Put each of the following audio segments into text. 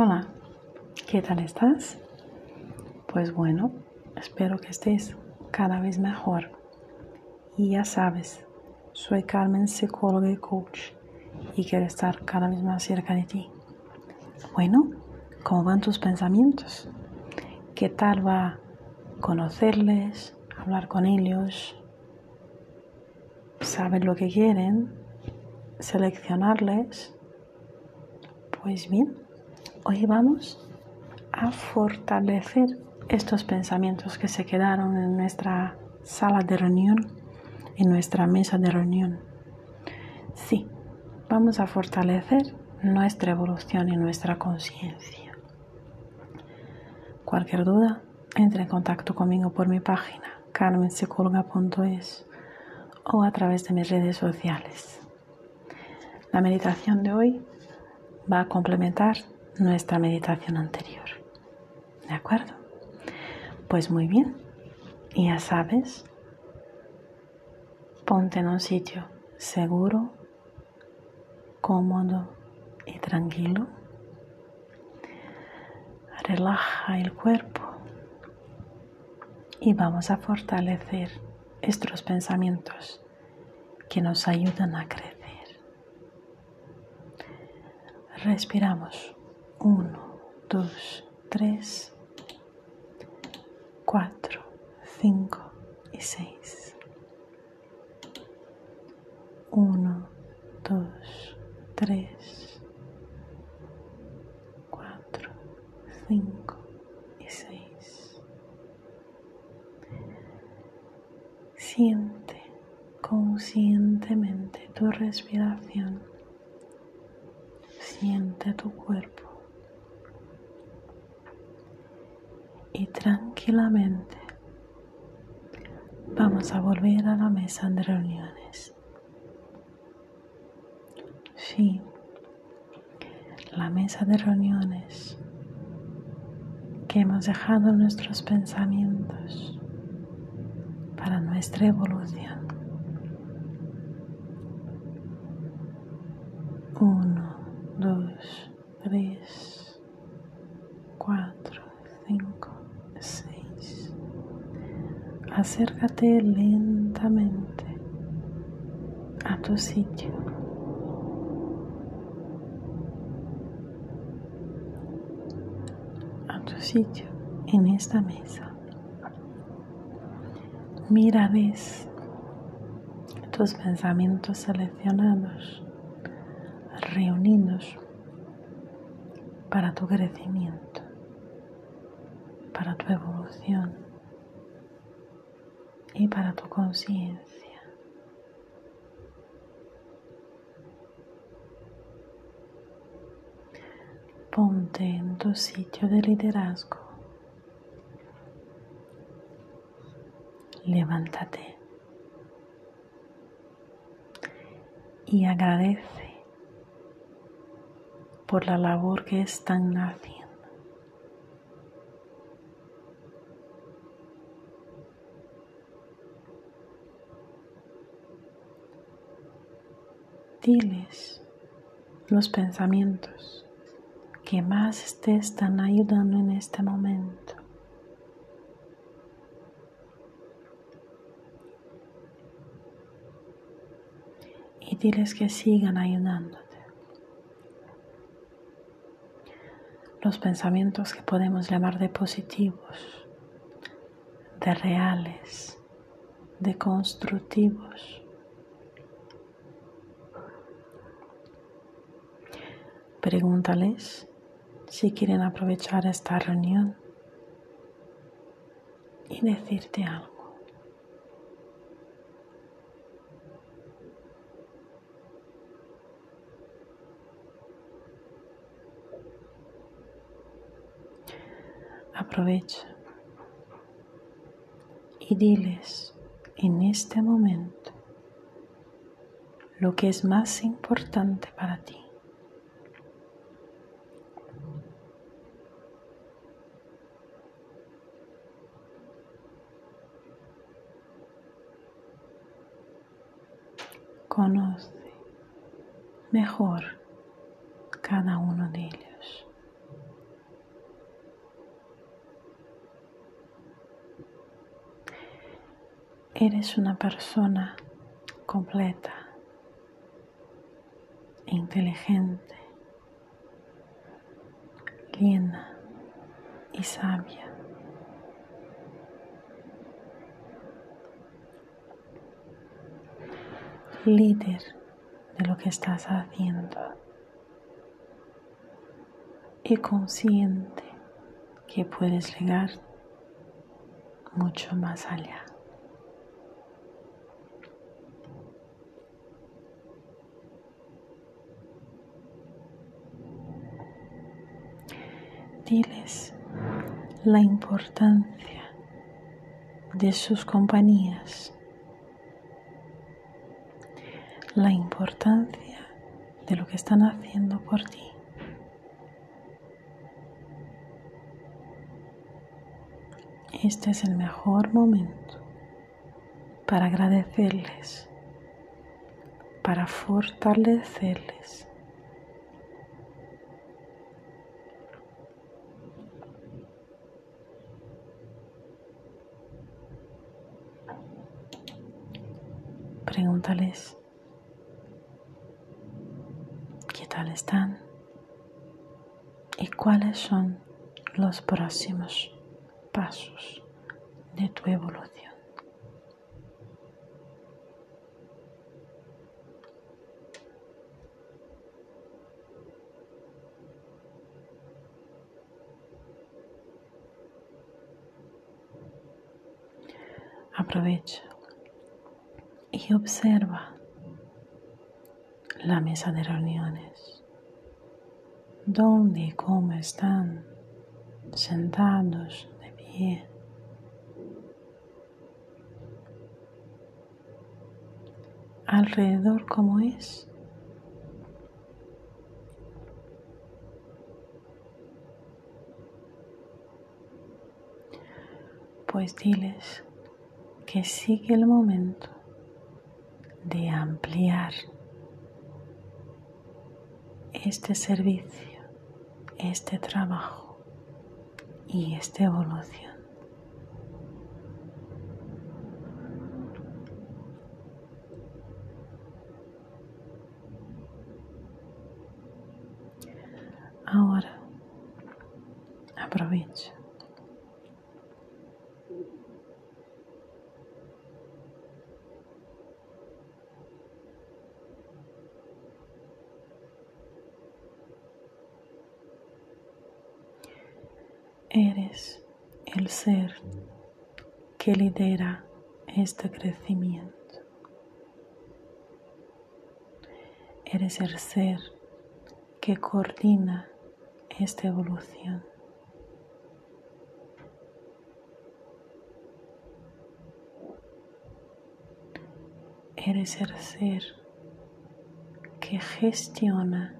Hola, ¿qué tal estás? Pues bueno, espero que estés cada vez mejor. Y ya sabes, soy Carmen, psicóloga y coach, y quiero estar cada vez más cerca de ti. Bueno, ¿cómo van tus pensamientos? ¿Qué tal va conocerles, hablar con ellos, saber lo que quieren, seleccionarles? Pues bien, hoy vamos a fortalecer estos pensamientos que se quedaron en nuestra sala de reunión, en nuestra mesa de reunión. Sí, vamos a fortalecer nuestra evolución y nuestra conciencia. Cualquier duda, entre en contacto conmigo por mi página carmenpsicóloga.es o a través de mis redes sociales. La meditación de hoy va a complementar nuestra meditación anterior. ¿De acuerdo? Pues muy bien. Ya sabes, ponte en un sitio seguro, cómodo y tranquilo. Relaja el cuerpo y vamos a fortalecer estos pensamientos que nos ayudan a crecer. Respiramos. Uno, dos, tres, cuatro, cinco y seis. Uno, dos, tres, cuatro, cinco y seis. Siente conscientemente tu respiración. Siente tu cuerpo. Y tranquilamente vamos a volver a la mesa de reuniones. Sí, la mesa de reuniones que hemos dejado nuestros pensamientos para nuestra evolución. Uno, dos, tres, cuatro, cinco, seis. Acércate lentamente a tu sitio. A tu sitio en esta mesa. Mira, ves tus pensamientos seleccionados, reunidos para tu crecimiento, para tu evolución y para tu conciencia. Ponte en tu sitio de liderazgo. Levántate y agradece por la labor que están haciendo. Diles los pensamientos que más te están ayudando en este momento. Y diles que sigan ayudándote. Los pensamientos que podemos llamar de positivos, de reales, de constructivos. Pregúntales si quieren aprovechar esta reunión y decirte algo. Aprovecha y diles en este momento lo que es más importante para ti. conoce mejor cada uno de ellos. Eres una persona completa, inteligente, linda y sabia. Líder de lo que estás haciendo y consciente que puedes llegar mucho más allá. Diles la importancia de sus compañías la importancia de lo que están haciendo por ti. Este es el mejor momento para agradecerles, para fortalecerles. Pregúntales están y cuáles son los próximos pasos de tu evolución. Aprovecha y observa la mesa de reuniones dónde y cómo están sentados de pie. Alrededor cómo es. Pues diles que sigue el momento de ampliar este servicio este trabajo y esta evolución. Ahora aprovecha Eres el ser que lidera este crecimiento. Eres el ser que coordina esta evolución. Eres el ser que gestiona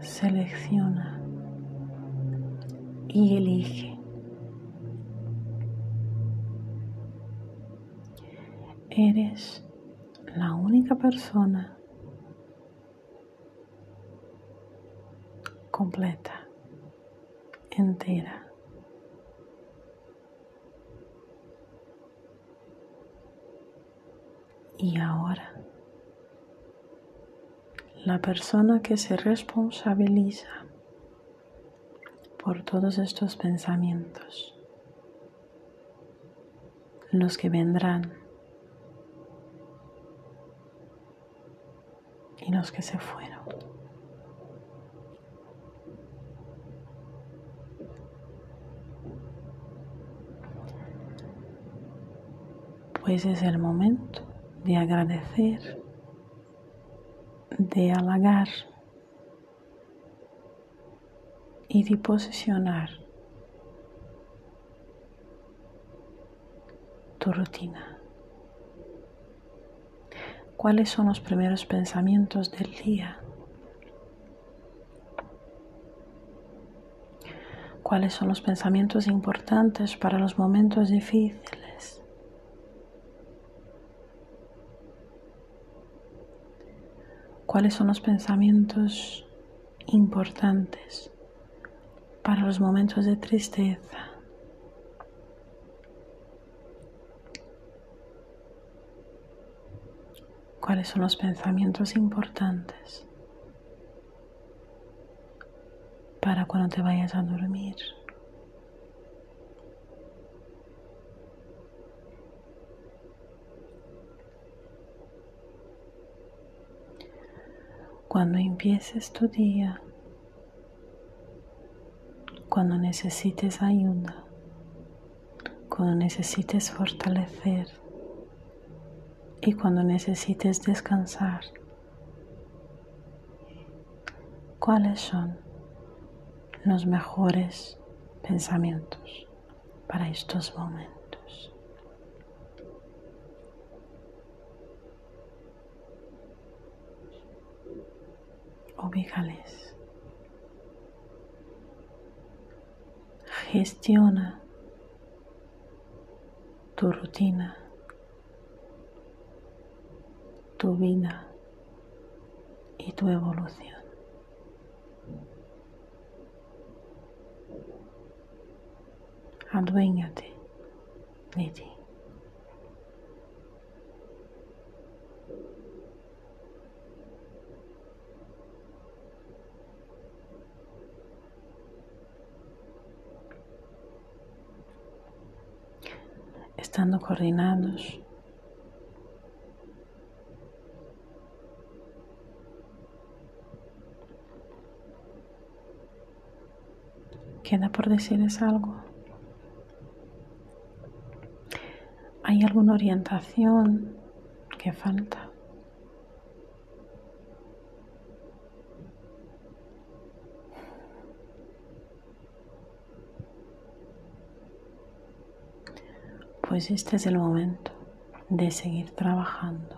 selecciona y elige. Eres la única persona completa, entera. Y ahora la persona que se responsabiliza por todos estos pensamientos, los que vendrán y los que se fueron. Pues es el momento de agradecer de halagar y de posicionar tu rutina. ¿Cuáles son los primeros pensamientos del día? ¿Cuáles son los pensamientos importantes para los momentos difíciles? cuáles son los pensamientos importantes para los momentos de tristeza. ¿Cuáles son los pensamientos importantes para cuando te vayas a dormir? Cuando empieces tu día, cuando necesites ayuda, cuando necesites fortalecer y cuando necesites descansar, ¿cuáles son los mejores pensamientos para estos momentos? ubícales. Gestiona tu rutina, tu vida y tu evolución. Aduéñate de ti. Estando coordinados. ¿Queda por decirles algo? ¿Hay alguna orientación que falta? Pues este es el momento de seguir trabajando,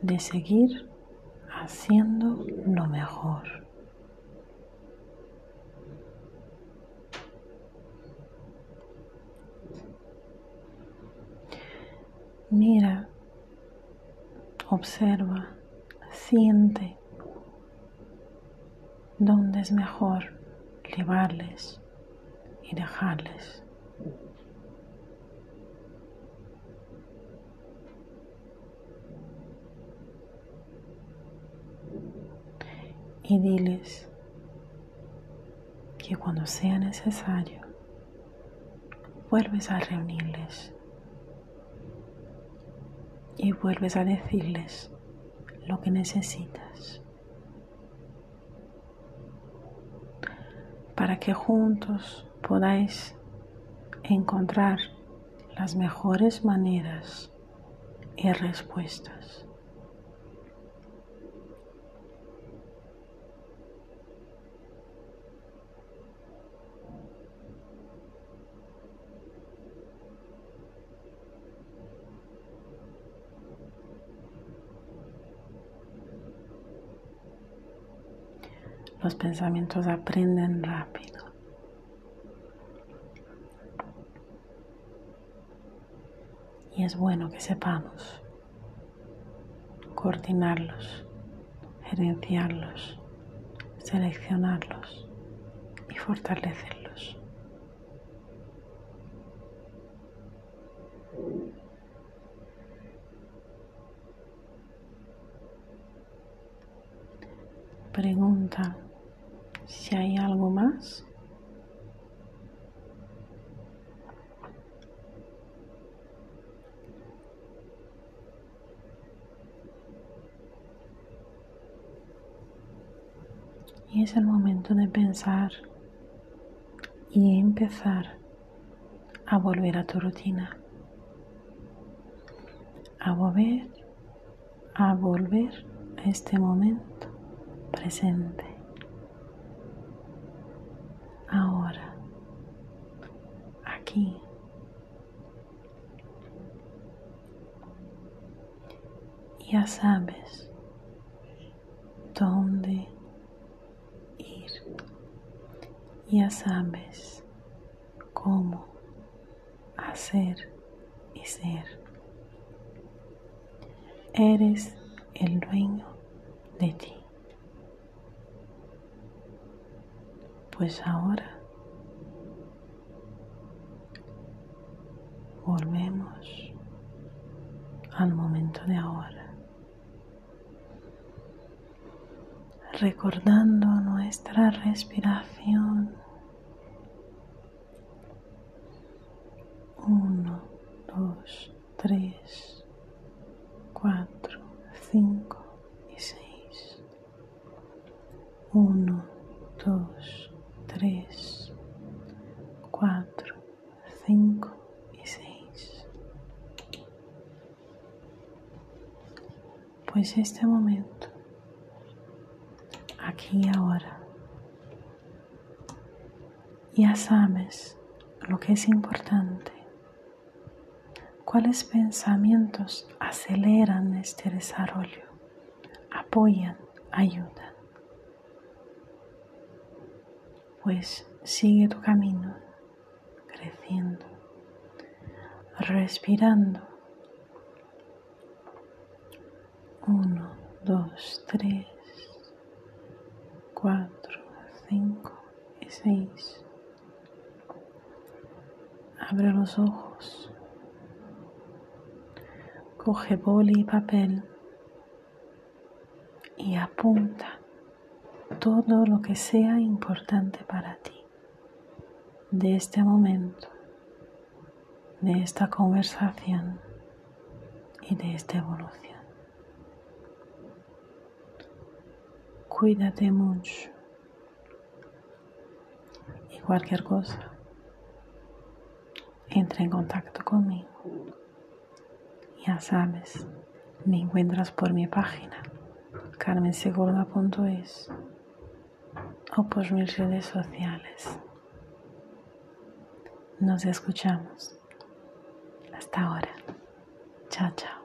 de seguir haciendo lo mejor. Mira, observa, siente dónde es mejor llevarles y dejarles. Y diles que cuando sea necesario vuelves a reunirles y vuelves a decirles lo que necesitas para que juntos podáis encontrar las mejores maneras y respuestas. Los pensamientos aprenden rápido. Y es bueno que sepamos coordinarlos, gerenciarlos, seleccionarlos y fortalecerlos. Pregunta si hay algo más. Y es el momento de pensar y empezar a volver a tu rutina. A volver, a volver a este momento presente. ahora, aquí. Ya sabes dónde ir. Ya sabes cómo hacer y ser. Eres el dueño de ti. Pues ahora volvemos al momento de ahora. Recordando nuestra respiración. Uno, dos, tres, cuatro, cinco y seis. Uno, dos, tres, cuatro, cinco y seis. Pues este momento, y ahora, ya sabes lo que es importante. Cuáles pensamientos aceleran este desarrollo, apoyan, ayudan. Pues sigue tu camino, creciendo, respirando. Uno, dos, tres, cuatro, cinco y seis. Abre los ojos. Coge boli y papel y apunta todo lo que sea importante para ti de este momento, de esta conversación y de esta evolución. Cuídate mucho y cualquier cosa, entra en contacto conmigo. Ya sabes, me encuentras por mi página carmensegurda.es o por mis redes sociales. Nos escuchamos. Hasta ahora. Chao, chao.